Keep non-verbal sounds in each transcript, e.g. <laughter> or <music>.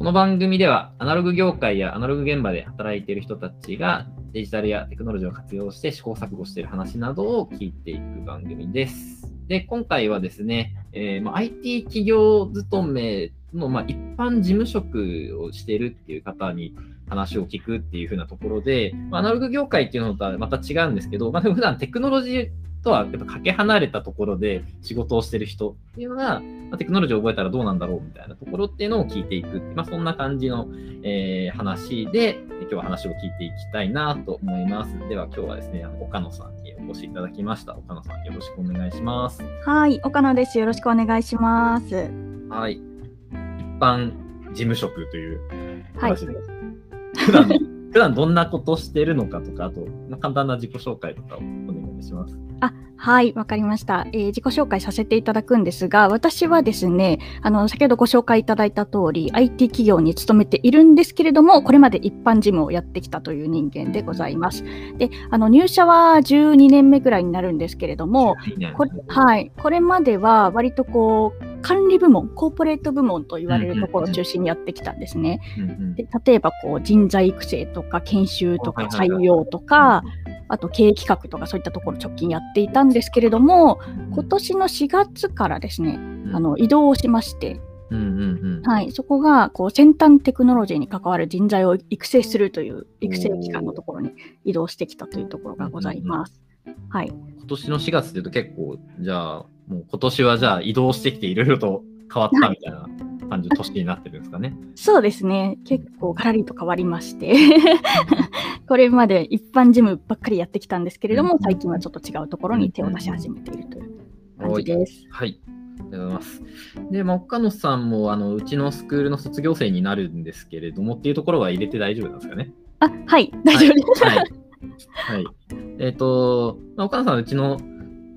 この番組では、アナログ業界やアナログ現場で働いている人たちがデジタルやテクノロジーを活用して試行錯誤している話などを聞いていく番組です。で、今回はですね、えーまあ、IT 企業勤めの、まあ、一般事務職をしているっていう方に話を聞くっていう風なところで、まあ、アナログ業界っていうのとはまた違うんですけど、まあ、普段テクノロジーとはやっぱかけ離れたところで仕事をしてる人っていうのが、まあ、テクノロジーを覚えたらどうなんだろうみたいなところっていうのを聞いていく。まあ、そんな感じの、えー話で、今日は話を聞いていきたいなと思います。では今日はですね、あの岡野さんにお越しいただきました。岡野さんよろしくお願いします。はい、岡野です。よろしくお願いします。はい。一般事務職というはい話で、普段、<laughs> 普段どんなことしてるのかとか、あと、まあ簡単な自己紹介とかをお願いします。あ、はい、わかりました、えー自己紹介させていただくんですが、私はですね、あの、先ほどご紹介いただいた通り、IT 企業に勤めているんですけれども、これまで一般事務をやってきたという人間でございます。で、あの、入社は12年目ぐらいになるんですけれども、これはい、これまでは割とこう、管理部門、コーポレート部門と言われるところを中心にやってきたんですね。で例えばこう人材育成とか研修とか採用とか、あと経営企画とかそういったところ直近やっていたんですけれども、今年の4月からですね、うん。あの移動をしまして、はい、そこがこう先端テクノロジーに関わる人材を育成するという育成機関のところに移動してきたというところがございます。はい、今年の4月っていうと結構、じゃあ、もう今年はじゃあ移動してきていろいろと変わったみたいな感じの年になってるんですかね。そうですね、結構ガラリと変わりまして、<laughs> これまで一般事務ばっかりやってきたんですけれども、最近はちょっと違うところに手を出し始めているという感じです。はい。ありがとうございます。で、まあ、岡野さんも、あの、うちのスクールの卒業生になるんですけれどもっていうところは入れて大丈夫なんですかね。あ、はい、大丈夫です。はい。はい。えっ、と、まあ、岡野さんはうちの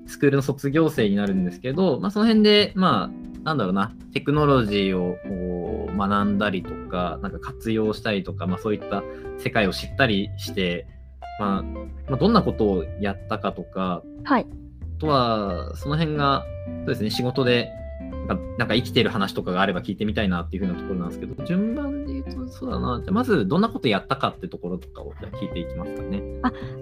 スクールの卒業生になるんですけど、まあ、その辺で、まあ、なんだろうな、テクノロジーを学んだりとか、なんか活用したりとか、まあ、そういった世界を知ったりして、まあ、まあ、どんなことをやったかとか、はい、あとは、その辺が、そうですね、仕事で、なんかなんか生きてる話とかがあれば聞いてみたいなっていうふうなところなんですけど、順番で言うと、そうだな、じゃあまずどんなことやったかってところとかをじゃあ聞いていきますかね。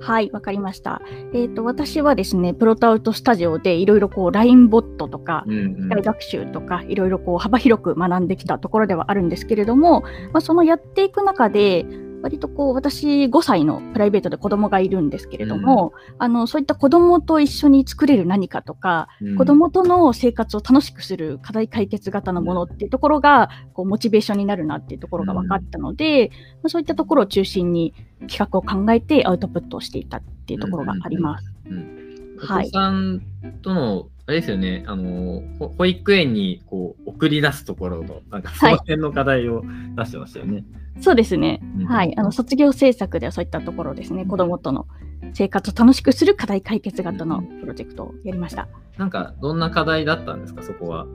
はい、わかりました。えっ、と、私はですね、プロトアウトスタジオでいろいろこう、LINE ボットとか、うんうん機械学習とか、いろいろこう、幅広く学んできたところではあるんですけれども、まあ、そのやっていく中で、割とこう、私5歳のプライベートで子供がいるんですけれども、あの、そういった子供と一緒に作れる何かとか、うん。子供との生活を楽しくする課題解決型のものっていうところが、こうモチベーションになるなっていうところが分かったので、まあ、そういったところを中心に企画を考えてアウトプットをしていたっていうところがあります。うん。はい。お子さんとの、あれですよね、あの、ほ保育園にこう送り出すところの、なんかその辺の課題を出してましたよね。そうですね。うんはい。あの、卒業制作ではそういったところですね。子供との生活を楽しくする課題解決型のプロジェクトをやりました。なんか、どんな課題だったんですか、そこは。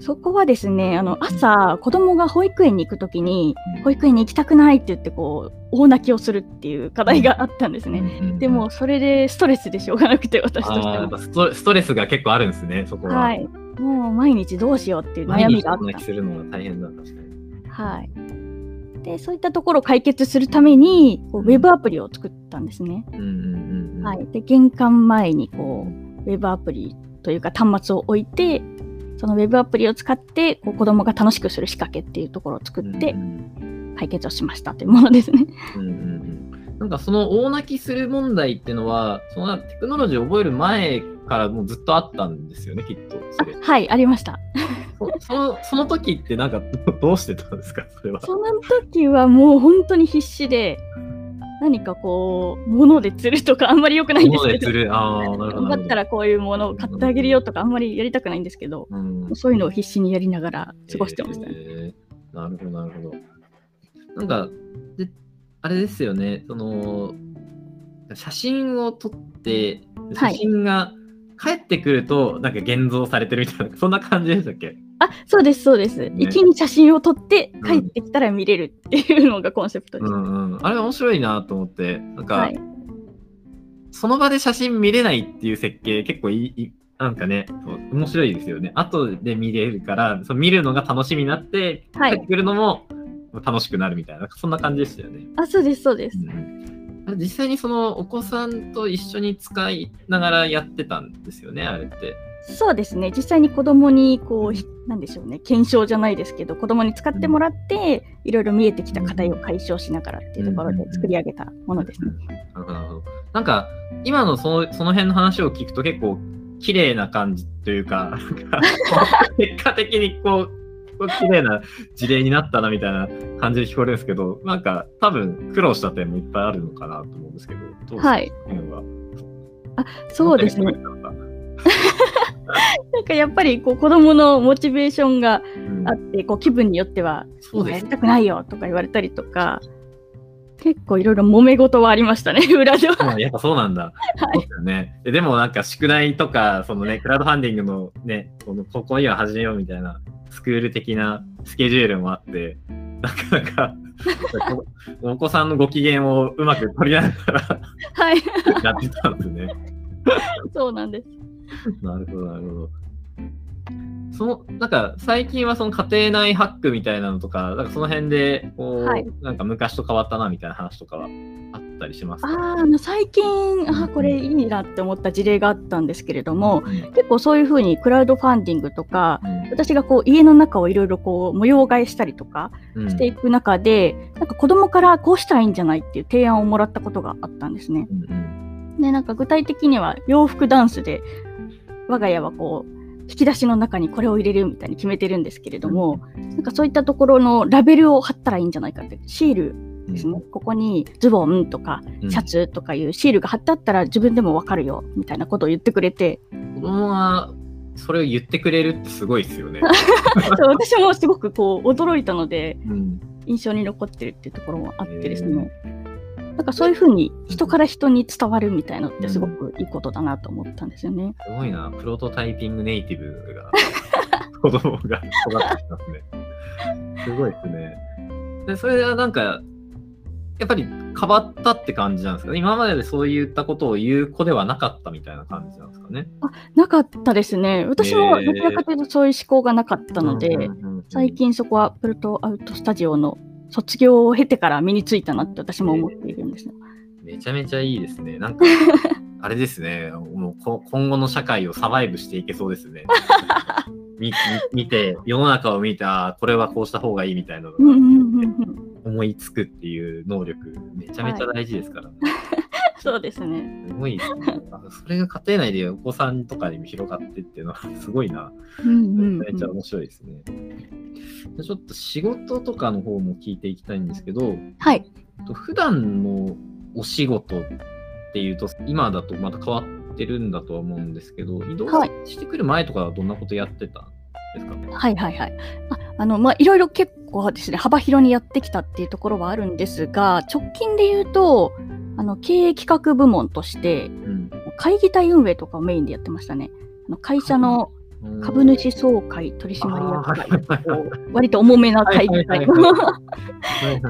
そこはですね、あの、朝、子供が保育園に行くときに、うん保育園に行きたくないって言って、こう、大泣きをするっていう課題があったんですね。でも、それでストレスでしょうがなくて、私としては。ぱストストレスが結構あるんですね、そこは。はい。もう毎日どうしようっていう毎悩みがあった日そんな気。するのが大変だ、確かに。はい。で、そういったところを解決するために、こうウェブアプリを作ったんですね。はい。で、玄関前に、こう、ウェブアプリというか端末を置いて、そのウェブアプリを使って、こう子供が楽しくする仕掛けっていうところを作ってうん解決をしましたというものですね。うんうんうんなんかその大泣きする問題っていうのは、そのテクノロジーを覚える前からもうずっとあったんですよね、きっと。はい、ありました。そそのその時ってなんかどどうしてたんですか、それは。その時はもう本当に必死で、何かこう、物で釣るとかあんまり良くないんですけど、物で釣る。ああ、なるほど。頑張ったらこういうものを買ってあげるよとかあんまりやりたくないんですけど、うん、そういうのを必死にやりながら過ごしてましたね。えーなるほど、なるほど。なんか、であれですよね、その、写真を撮って、写真が帰ってくると、なんか現像されてるみたいな、<laughs> そんな感じでしたっけ？あ、そうです、そうです。ね一に写真を撮って帰ってきたら見れるっていうのがコンセプトです。うんうん。あれ面白いなと思って、なんか、はい。その場で写真見れないっていう設計結構いい、いなんかね、面白いですよね。後で見れるから、そう見るのが楽しみになって、はい帰ってくるのも楽しくなるみたいな、そんな感じでしたよね。あ、そうです、そうです。うん実際にそのお子さんと一緒に使いながらやってたんですよね、あれって。そうですね。実際に子供に、こう、なんでしょうね、検証じゃないですけど、子供に使ってもらって、いろいろ見えてきた課題を解消しながらっていうところで作り上げたものですね。なるほど、なんか、今のそのその辺の話を聞くと結構綺麗な感じというか <laughs> 結果的にこう、こう綺麗な事例になったなみたいな感じで聞こえるんですけど、なんか多分苦労した点もいっぱいあるのかなと思うんですけど、どうですか？はい。この辺はそうですね。なんかやっぱりこう子供のモチベーションがうんあって、こう気分によっては、やりたくないよとか言われたりとか、結構いろいろ揉め事はありましたね、<laughs> 裏では。まあやっぱそうなんだ。そうでね。ででもなんか宿題とか、そのね、クラウドファンディングのね、このここには始めようみたいなスクール的なスケジュールもあって、なかなかこ <laughs> お子さんのご機嫌をうまく取りながらはい、やってたんですね。そうなんです。なるほど、なるほど。そのなんか最近はその家庭内ハックみたいなのとか、なんかその辺でこう、はいなんか昔と変わったなみたいな話とかはあったりしますか？あーあの最近、あーこれいいなって思った事例があったんですけれども、うん結構そういうふうにクラウドファンディングとか、うん私がこう家の中をいろいろこう模様替えしたりとかうん。していく中で、なんか子供からこうしたらいいんじゃないっていう提案をもらったことがあったんですね。うんうん。で、なんか具体的には洋服ダンスで、我が家はこう、引き出しの中にこれを入れるみたいに決めてるんですけれども、なんかそういったところのラベルを貼ったらいいんじゃないかって、シールですね。ここにズボンとかうん。シャツとかいうシールが貼ってあったら自分でもわかるよみたいなことを言ってくれて、子供がそれを言ってくれるってすごいですよね。<laughs> 私もすごくこう驚いたので、うん、印象に残ってるっていうところもあってですね。なんかそういうふうに人から人に伝わるみたいのってすごくいいことだなと思ったんですよね。すごいな、プロトタイピングネイティブが <laughs> 子供が育ってきますね。すごいですね。で、それはなんか、やっぱり変わったって感じなんですかね。今まででそういったことを言う子ではなかったみたいな感じなんですかね。なかったですね。私もどちらかというとそういう思考がなかったので、最近そこはプルトアウトスタジオの卒業を経てから身についたなって私も思っているんですよ。めちゃめちゃいいですね。なんか、<laughs> あれですね。もうこ今後の社会をサバイブしていけそうですね。<laughs> みみ見て、世の中を見て、あーこれはこうした方がいいみたいなのが思いつくっていう能力、めちゃめちゃ大事ですからね。<laughs> そうですね。すごいですね。あそれが家庭内でお子さんとかにも広がってっていうのはすごいな。めちゃめちゃ面白いですね。でちょっと仕事とかの方も聞いていきたいんですけど、はい。と普段のお仕事っていうと、今だとまた変わってるんだとは思うんですけど、移動はいしてくる前とかはどんなことやってたんですか？ね。はいはいはい。ああの、まあ、いろいろ結構ですね、幅広にやってきたっていうところはあるんですが、直近で言うと、あの、経営企画部門として、うん会議体運営とかをメインでやってましたね。あの会社の株主総会取締役会、割と重めな会議体の事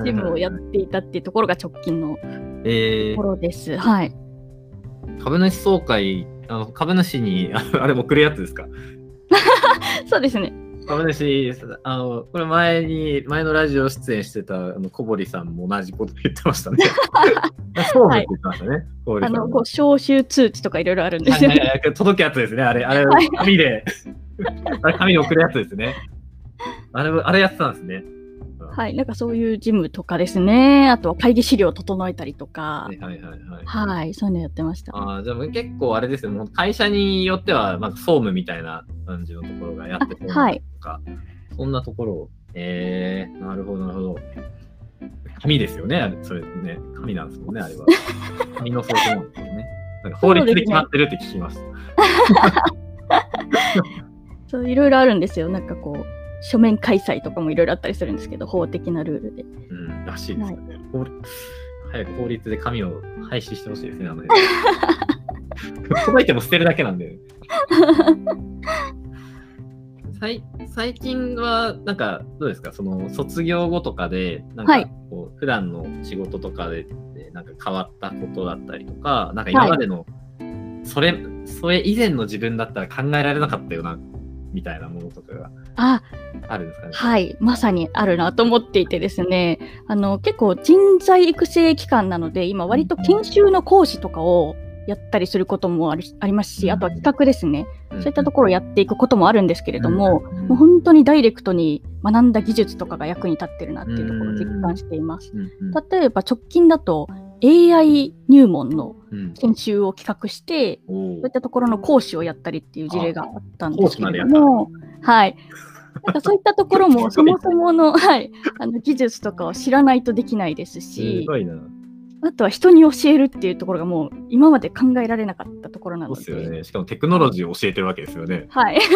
務をやっていたっていうところが直近のえーところです。はい。株主総会、あの株主に、ああれ送るやつですか？<laughs> そうですね。株主、あの、これ前に、前のラジオ出演してた、あの、小堀さんも同じこと言ってましたね。<laughs> そうって言ってましたね、小堀さんも。あの、こう、招集通知とかいろいろあるんではいすよね。はいはい届くやつですね、あれ、あれはい、紙で、<laughs> あれ、紙で送るやつですね。あれ、あれやってたんですね。はい。なんかそういう事務とかですね。あとは会議資料を整えたりとかは。いはいはいはい。はい。そういうのやってました。ああ、じゃあもう結構あれですね、もう会社によっては、なんか総務みたいな感じのところがやってそうあはいとか、そんなところを、えー、なるほどなるほど。紙ですよね、あれ、それね、紙なんですもんね、あれは。<laughs> 紙の総務なんですよね。なんか法律で決まってるって聞きました。<laughs> そう、いろいろあるんですよ。なんかこう、書面開催とかもいろいろあったりするんですけど、法的なルールで。うん、らしいですよね。法律早く法律で紙を廃止してほしいですね、あの辺。届いても捨てるだけなんで。<laughs> 最最近は、なんか、どうですか、その卒業後とかで、なんかはいこう、普段の仕事とかで、でなんか変わったことだったりとか、なんか今までの、それ、それ以前の自分だったら考えられなかったようなみたいなものとかがあ、あるんですかね。はい、まさにあるなと思っていてですね、あの結構人材育成機関なので、今割と研修の講師とかをやったりすることもありありますし、あとは企画ですね、そういったところをやっていくこともあるんですけれども、うん。もう本当にダイレクトに学んだ技術とかが役に立ってるなっていうところを実感しています。うんうん例えば直近だと AI 入門のうん。研修を企画して、おー。そういったところの講師をやったりっていう事例があったんですけれども、はい。なんかそういったところも、<laughs> そもそもの,、はい、あの技術とかを知らないとできないですすし、ごいな。あとは人に教えるっていうところがもう今まで考えられなかったところなそうので、ですよね。しかもテクノロジーを教えてるわけですよね。はい。<laughs>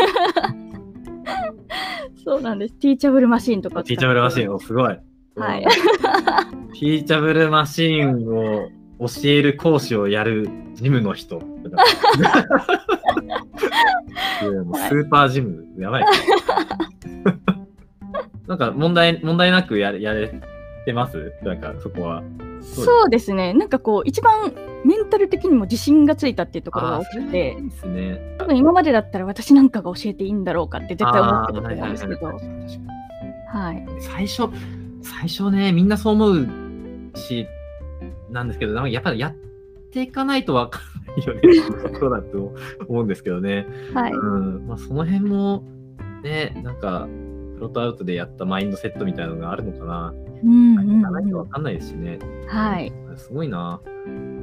そうなんです。ティーチャブルマシーンとかティーチャブルマシーン、おすごい。はい。ティーチャブルマシーンを教える講師をやるジムの人。<laughs> スーパージム、やばい。<laughs> なんか問題、問題なくやれやれてます？なんかそこは。そうですね。なんかこう、一番メンタル的にも自信がついたっていうところが大きくてですね。多分今までだったら私なんかが教えていいんだろうかって絶対思ってたと思うんですけど、はい最初、最初ね、みんなそう思うし、なんですけど、やっぱりやっていかないとわかんないよね、<laughs> そうだと思うんですけどね。はい。うん、まあ、その辺も、ね、なんか、プロトアウトでやったマインドセットみたいなのがあるのかな。うんうんやらないとうん。わかんないですしね。はい。すごいな。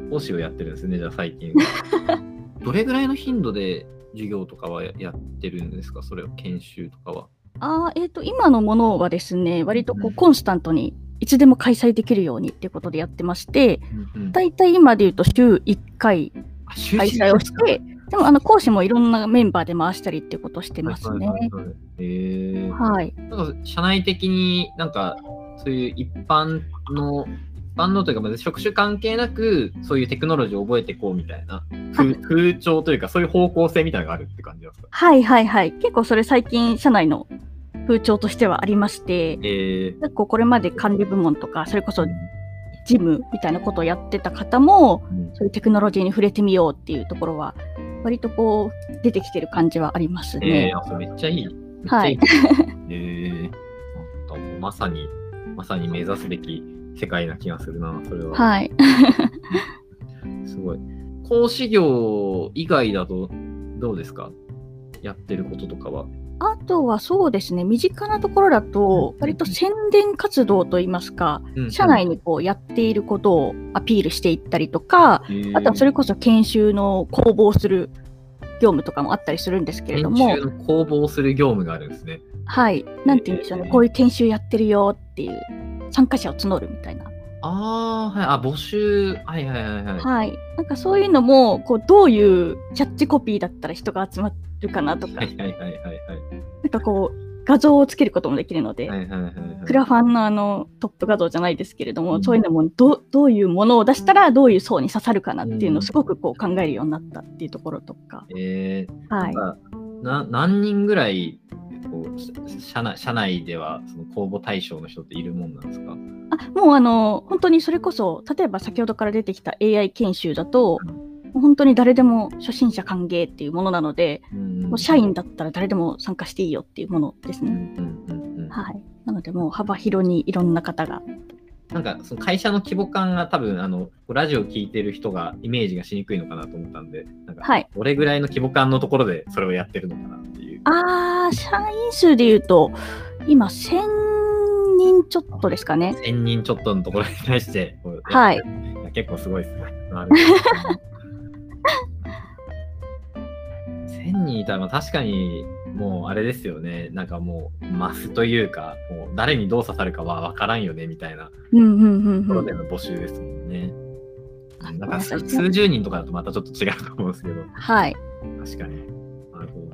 講師をやってるんですね、じゃあ最近。<laughs> どれぐらいの頻度で授業とかはややってるんですか？それを研修とかは。あーえっ、と、今のものはですね、割とこううんコンスタントにいつでも開催できるようにっていうことでやってまして、うんうん。だいたい今で言うと週1回開催をして、でもあの講師もいろんなメンバーで回したりっていうことをしてますね。はいはいはい社内的になんかそういう一般の一般のというかまず職種関係なくそういうテクノロジーを覚えていこうみたいな風風潮というかそういう方向性みたいなのがあるって感じですか？はいはいはい。結構それ最近社内の風潮としてはありまして、え結構これまで管理部門とか、それこそ事務みたいなことをやってた方も、ーそういうテクノロジーに触れてみようっていうところは、割とこう、出てきてる感じはありますえねー。あそれめっちゃいい。はい。えー、まさに、まさに目指すべき世界な気がするな、それは。はい。すごい。講師業以外だとどうですか？やってることとかは。あとはそうですね、身近なところだと、割と宣伝活動といいますか、社内にこうやっていることをアピールしていったりとか、あとはそれこそ研修の公募をする業務とかもあったりするんですけれども。研、修の公募をする業務があるんですね。はい、なんて言うんでしょうね、こういう研修やってるよっていう参加者を募るみたいな。ああ、はい。あ、募集。はいはいはいはい。はい。なんかそういうのも、こう、どういうキャッチコピーだったら人が集まるかなとか、はいはいはいはいなんかこう、画像をつけることもできるので、はい。はいはいはいはい。クラファンのあのトップ画像じゃないですけれども、うんそういうのもどどういうものを出したらどういう層に刺さるかなっていううんのをすごくこう考えるようになったっていうところとか、えー、はないな何人ぐらいこうし社内社内ではその公募対象の人っているもんなんですか？あもうあの本当にそれこそ例えば先ほどから出てきた AI 研修だと、もう本当に誰でも初心者歓迎っていうものなので、うんもう社員だったら誰でも参加していいよっていうものですうんね。はい。なのでもう幅広にいろんな方が。なんかその会社の規模感が多分あのラジオ聞いてる人がイメージがしにくいのかなと思ったんで、なんかはい。どれぐらいの規模感のところでそれをやってるのかなっていう。あー、社員数で言うと、今1000人ちょっとですかね。1000人ちょっとのところに対してはい。結構すごいですね。なるほど1000人いたらまあ確かにもうあれですよね。なんかもうマスというか、もう誰にどう刺さるかは分からんよねみたいなうんうんうんうんところで。の募集ですもんね。あなんか数十人とかだとまたちょっと違うと思うんですけど、はい。確かに。なるほど。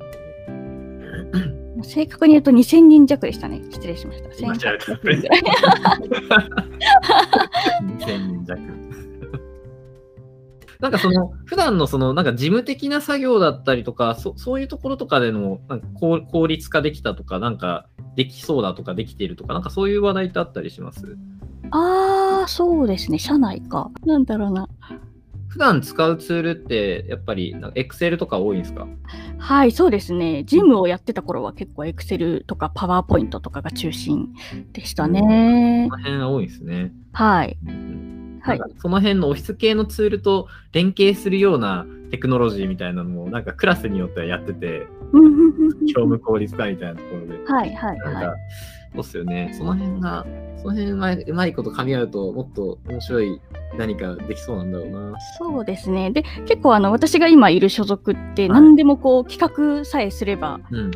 正確に言うと2000人弱でしたね。失礼しました。間違えた1800人ぐらい2000人弱。なんかその、普段のその、なんか事務的な作業だったりとか、そそういうところとかでのなんか効効率化できたとか、なんかできそうだとかできているとか、なんかそういう話題ってあったりします？あー、そうですね。社内か。なんだろうな。普段使うツールって、やっぱり、Excel とか多いんですか？はい、そうですね。ジムをやってた頃は結構 Excel とか PowerPoint とかが中心でしたねこ。の辺が多いですね。はい。うんはいその辺のオフィス系のツールと連携するようなテクノロジーみたいなのも、なんかクラスによってはやってて、業務効率化みたいなところで。はいはいなんか、はい。そうっすよね。その辺が、その辺がうまいこと噛み合うと、もっと面白い何かできそうなんだろうな。そうですね。で、結構あの私が今いる所属ってはい何でもこう企画さえすれば、うん。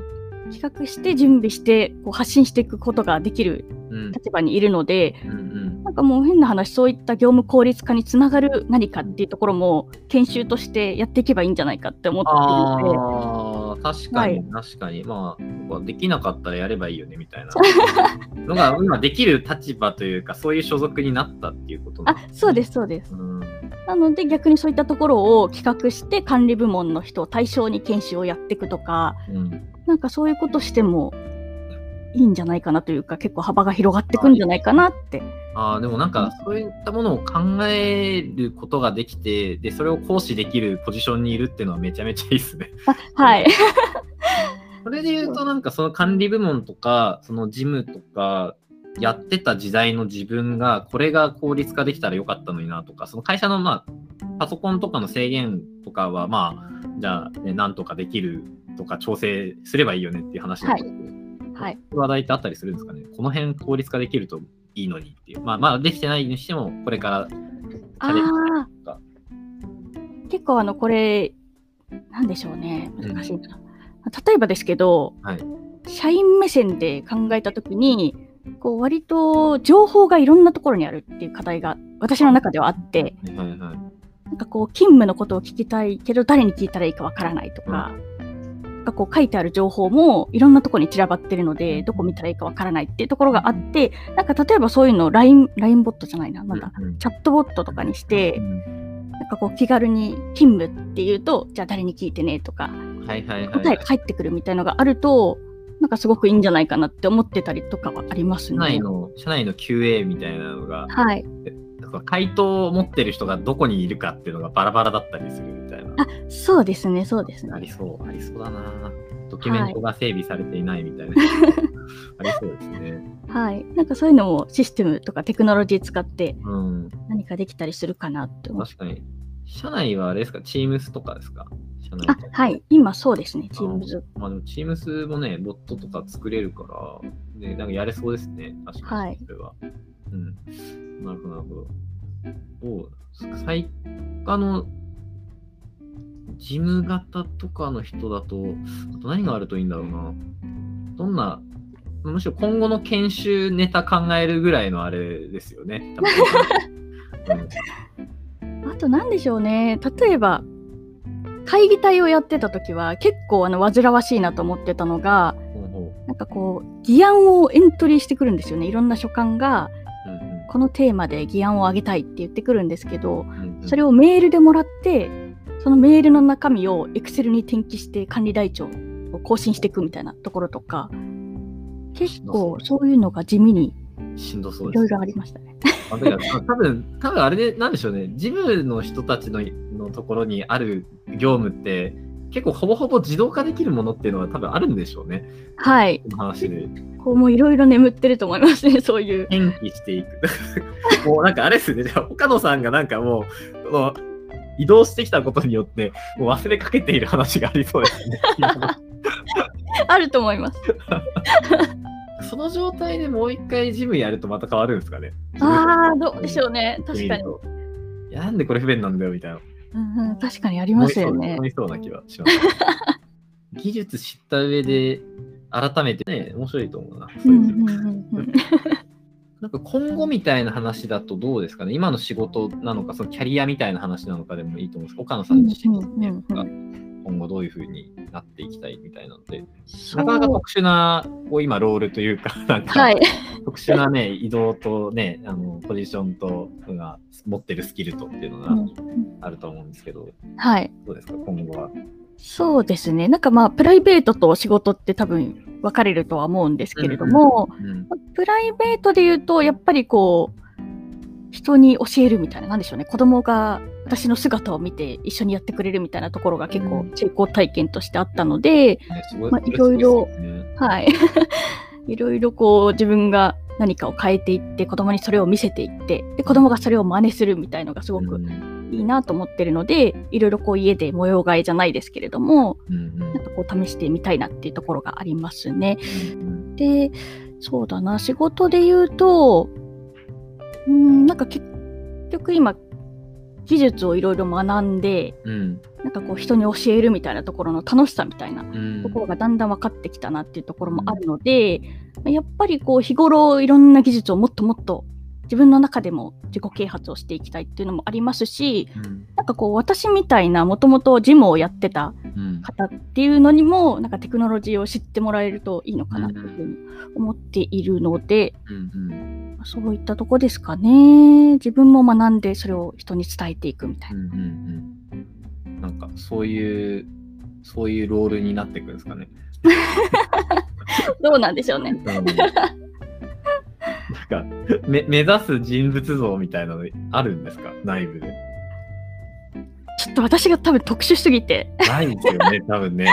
企画して準備してこう発信していくことができるうん。立場にいるので、うんうん。なんかもう変な話、そういった業務効率化につながる何かっていうところも研修としてやっていけばいいんじゃないかって思っているので、確かに、は確かに。まあ、できなかったらやればいいよね、みたいな <laughs> のが、今できる立場というか、そういう所属になったっていうことあ、そうです、そうです。うん。なので逆にそういったところを企画して管理部門の人を対象に研修をやっていくとか、うん。なんかそういうことしてもいいんじゃないかなというか、結構幅が広がっていくんじゃないかなって。ああ、でもなんか、そういったものを考えることができて、で、それを行使できるポジションにいるっていうのはめちゃめちゃいいですね。あはい。<laughs> それで言うと、なんかその管理部門とか、その事務とか、やってた時代の自分が、これが効率化できたらよかったのになとか、その会社の、まあ、パソコンとかの制限とかは、まあ、じゃあ、ね、なんとかできるとか、調整すればいいよねっていう話なんですけど、はい。話題ってあったりするんですかね？この辺効率化できるといいのにっていう。まあ、まあ、できてないにしても、これからチャレンジとか。結構あの、これ、なんでしょうね。難しいな。例えばですけど、はい。社員目線で考えたときに、こう割と情報がいろんなところにあるっていう課題が私の中ではあって、はいはいはい。なんかこう勤務のことを聞きたいけど誰に聞いたらいいかわからないとか、なんかこう書いてある情報もいろんなところに散らばってるので、どこ見たらいいかわからないっていうところがあって、なんか例えばそういうのを LINE、LINE ボットじゃないな、なんだ、うん。うんチャットボットとかにしてう、んなんかこう気軽に勤務っていうと、じゃあ誰に聞いてねとか、はいはいはい。答えが返ってくるみたいのがあると、なんかすごくいいんじゃないかなって思ってたりとかはあります社内ね。の、社内の QA みたいなのが、はい。回答を持ってる人がどこにいるかっていうのがバラバラだったりするみたいな。あ、そうですね、そうですね。ありそう、ありそうだな。ドキュメントが整備されていないみたいな。<laughs> ありそうですね。はい。なんかそういうのもシステムとかテクノロジー使ってうん。何かできたりするかなって思う。確かに。社内はあれですか ?Teams とかですか？社内あ、はい。今そうですね、Teams。まあでも Teams もね、ボットとか作れるから、ね、なんかやれそうですね。確かに。はいそれは。うん。なるほど、なるほど。どう最他の事務型とかの人だと、あと何があるといいんだろうな。どんな、むしろ今後の研修ネタ考えるぐらいのあれですよね。<laughs> うんあと何でしょうね。例えば、会議体をやってた時は結構あの煩わしいなと思ってたのが、なんかこう、議案をエントリーしてくるんですよね。いろんな所管が、このテーマで議案をあげたいって言ってくるんですけど、それをメールでもらって、そのメールの中身を Excel に転記して管理台帳を更新していくみたいなところとか、結構そういうのが地味にしんどそうです。いろいろありましたね。あだから多分、多分あれで、なんでしょうね、事務の人たちののところにある業務って、結構ほぼほぼ自動化できるものっていうのは多分あるんでしょうね、はい。この話で。こうもういろいろ眠ってると思いますね、そういう。変記していく。<laughs> もうなんかあれですね、じゃあ岡野さんがなんかもう、この移動してきたことによって、もう忘れかけている話がありそうですね。<laughs> あると思います。その状態でもう一回事務やるとまた変わるんですかね？ああ、どうでしょうね。確かに。いやなんでこれ不便なんだよみたいな。うんうん、確かにありますよね思。いそうな気はします。技術知った上で、改めてね、面白いと思うな。<laughs> なんか今後みたいな話だとどうですかね？今の仕事なのか、そのキャリアみたいな話なのかでもいいと思うんです岡野さん自身うんうんうんが今後どういうふうになっていきたいみたいなので、なかなか特殊な、こう今ロールというか、<laughs> なんか、はい。特殊なね、移動とね、あの、ポジションと、が持ってるスキルとっていうのがうんうんあると思うんですけど、はい。どうですか？今後は。そうですね。なんかまあ、プライベートと仕事って多分分かれるとは思うんですけれども、うん。プライベートで言うと、やっぱりこう、人に教えるみたいな、なんでしょうね。子供が私の姿を見て一緒にやってくれるみたいなところが結構うん。成功体験としてあったので、ねすごまあいろいろね。はい。<laughs> いろいろこう自分が何かを変えていって子供にそれを見せていってで子供がそれを真似するみたいのがすごくうん。いいなと思ってるので、いろいろこう家で模様替えじゃないですけれどもうんうん。なんかこう試してみたいなっていうところがありますね。うん。でそうだな仕事で言うとうんなんか結局今技術をいろいろ学んでうん。なんかこう人に教えるみたいなところの楽しさみたいなうん。ところがだんだん分かってきたなっていうところもあるので、やっぱりこう日頃いろんな技術をもっともっと自分の中でも自己啓発をしていきたいっていうのもありますしうん。なんかこう私みたいなもともとジムをやってたうん。方っていうのにもなんかテクノロジーを知ってもらえるといいのかなというふうに思っているので、うんうんそういったとこですかね自分も学んでそれを人に伝えていくみたいな。うんうんうんなんかそういうそういうロールになっていくんですかね。<laughs> どうなんでしょうね。うんなんかめ目指す人物像みたいなのあるんですか？内部で。っと私が多分特殊すぎてないですよね、<laughs> 多分ね。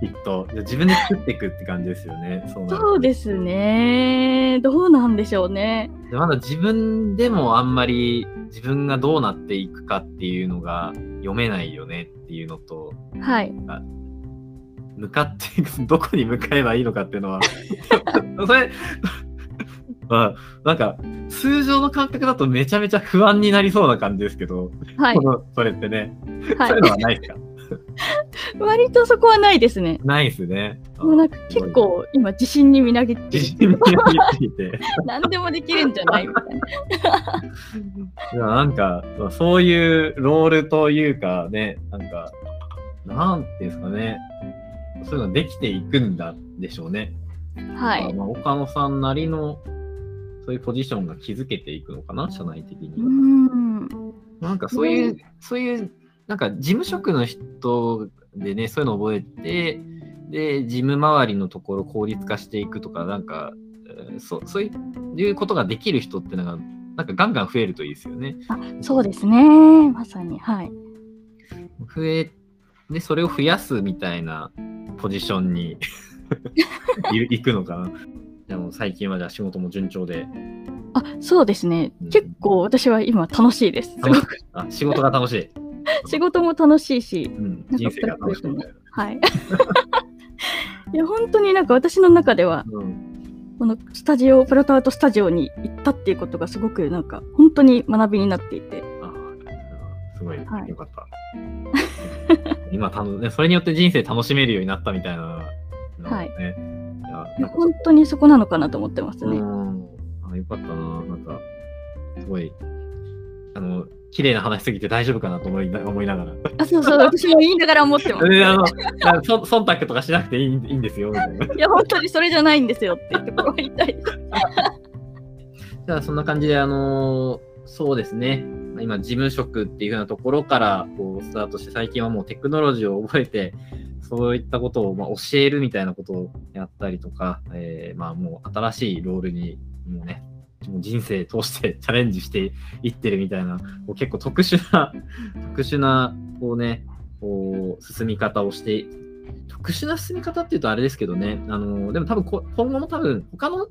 きっと。自分で作っていくって感じですよね。そうそうですねどうなんでしょうね。でまだ自分でもあんまり自分がどうなっていくかっていうのが読めないよねっていうのと、はい向かっていく、どこに向かえばいいのかっていうのは、<laughs> それ、まあ、なんか、通常の感覚だとめちゃめちゃ不安になりそうな感じですけど、はいこのそれってね、はそういうのはないですか？い、<laughs> 割とそこはないですね。ないですね。もうなんか結構今自信にみなぎって自信になりすぎて。<laughs> 何でもできるんじゃないみたいな。<laughs> いやなんか、まあそういうロールというかね、なんか、なんていうんですかね、そういうのできていくんだでしょうね。はい。まあ、岡野さんなりの、そういうポジションが築けていくのかな、社内的にうー。ん。なんかそういう、そういう、なんか事務職の人でね、そういうの覚えて、で、事務周りのところを効率化していくとか、なんか、えーそうそういうことができる人ってのが、なんかガンガン増えるといいですよね。あそうですね。まさに。はい。増え、で、それを増やすみたいなポジションに <laughs> い行くのかな。でも最近はじゃあ仕事も順調で、あそうですねうん。結構私は今楽しいです。すごくあ仕事が楽しい。<laughs> 仕事も楽しいし。うん、人生が楽しいみたいな。はい。<laughs> いや、本当になんか私の中では、うんこのスタジオ、プロトアートスタジオに行ったっていうことがすごくなんか、本当に学びになっていて。あーすごい、はいよかった。<laughs> 今たの、ね、それによって人生楽しめるようになったみたいなのね。はいいやい本当にそこなのかなと思ってますね。うんあよかったな。なんか、すごい、あの、綺麗な話しすぎて大丈夫かなと思いな思いながら。あ、そうそう、私も言いながら思ってます。であのあそ忖度とかしなくていいいいんですよ。みたいないや、本当にそれじゃないんですよっていうとこ言いたい。じゃあそんな感じで、あのそうですね。まあ今、事務職っていう風なところからこうスタートして、最近はもうテクノロジーを覚えて、そういったことをまあ教えるみたいなことをやったりとか、えーまあもう新しいロールにもうね、もう人生通して <laughs> チャレンジしていってるみたいな、こう結構特殊な、特殊な、こうね、こう、進み方をして、特殊な進み方っていうとあれですけどね、あの、でも多分今後も多分、他の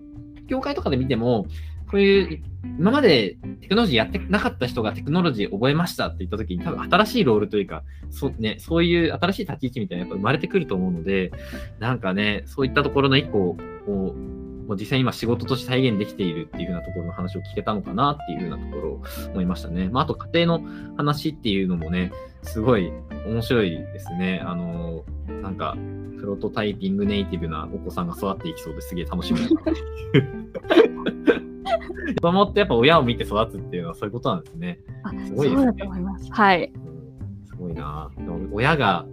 業界とかで見ても、こういう、今までテクノロジーやってなかった人がテクノロジー覚えましたって言った時に、多分新しいロールというか、そ,、ね、そういう新しい立ち位置みたいなやっぱ生まれてくると思うので、なんかね、そういったところの一個を、もう実際今仕事として体現できているっていう風なところの話を聞けたのかなっていう風なところを思いましたね。まあ、あと家庭の話っていうのもね、すごい面白いですね。あの、なんか、プロトタイピングネイティブなお子さんが育っていきそうですげえ楽しみだな。<laughs> 子供ってやっぱ親を見て育つっていうのはそういうことなんですね。あ、すごいですねそうだと思います。はい。うんすごいな。親が、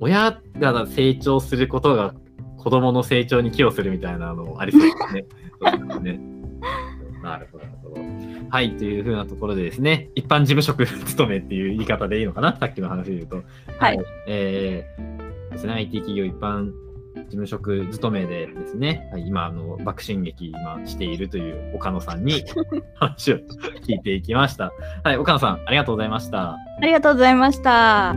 親が成長することが子供の成長に寄与するみたいなのもありそうですね。<laughs> そうですねなるほど、なるほど。はい、というふうなところでですね、一般事務職勤めっていう言い方でいいのかなさっきの話で言うと。はい。えーですね、IT 企業一般事務職勤めでですね、はい、今、あの、爆心劇今しているという岡野さんに <laughs> 話を聞いていきました。はい、岡野さん、ありがとうございました。ありがとうございました。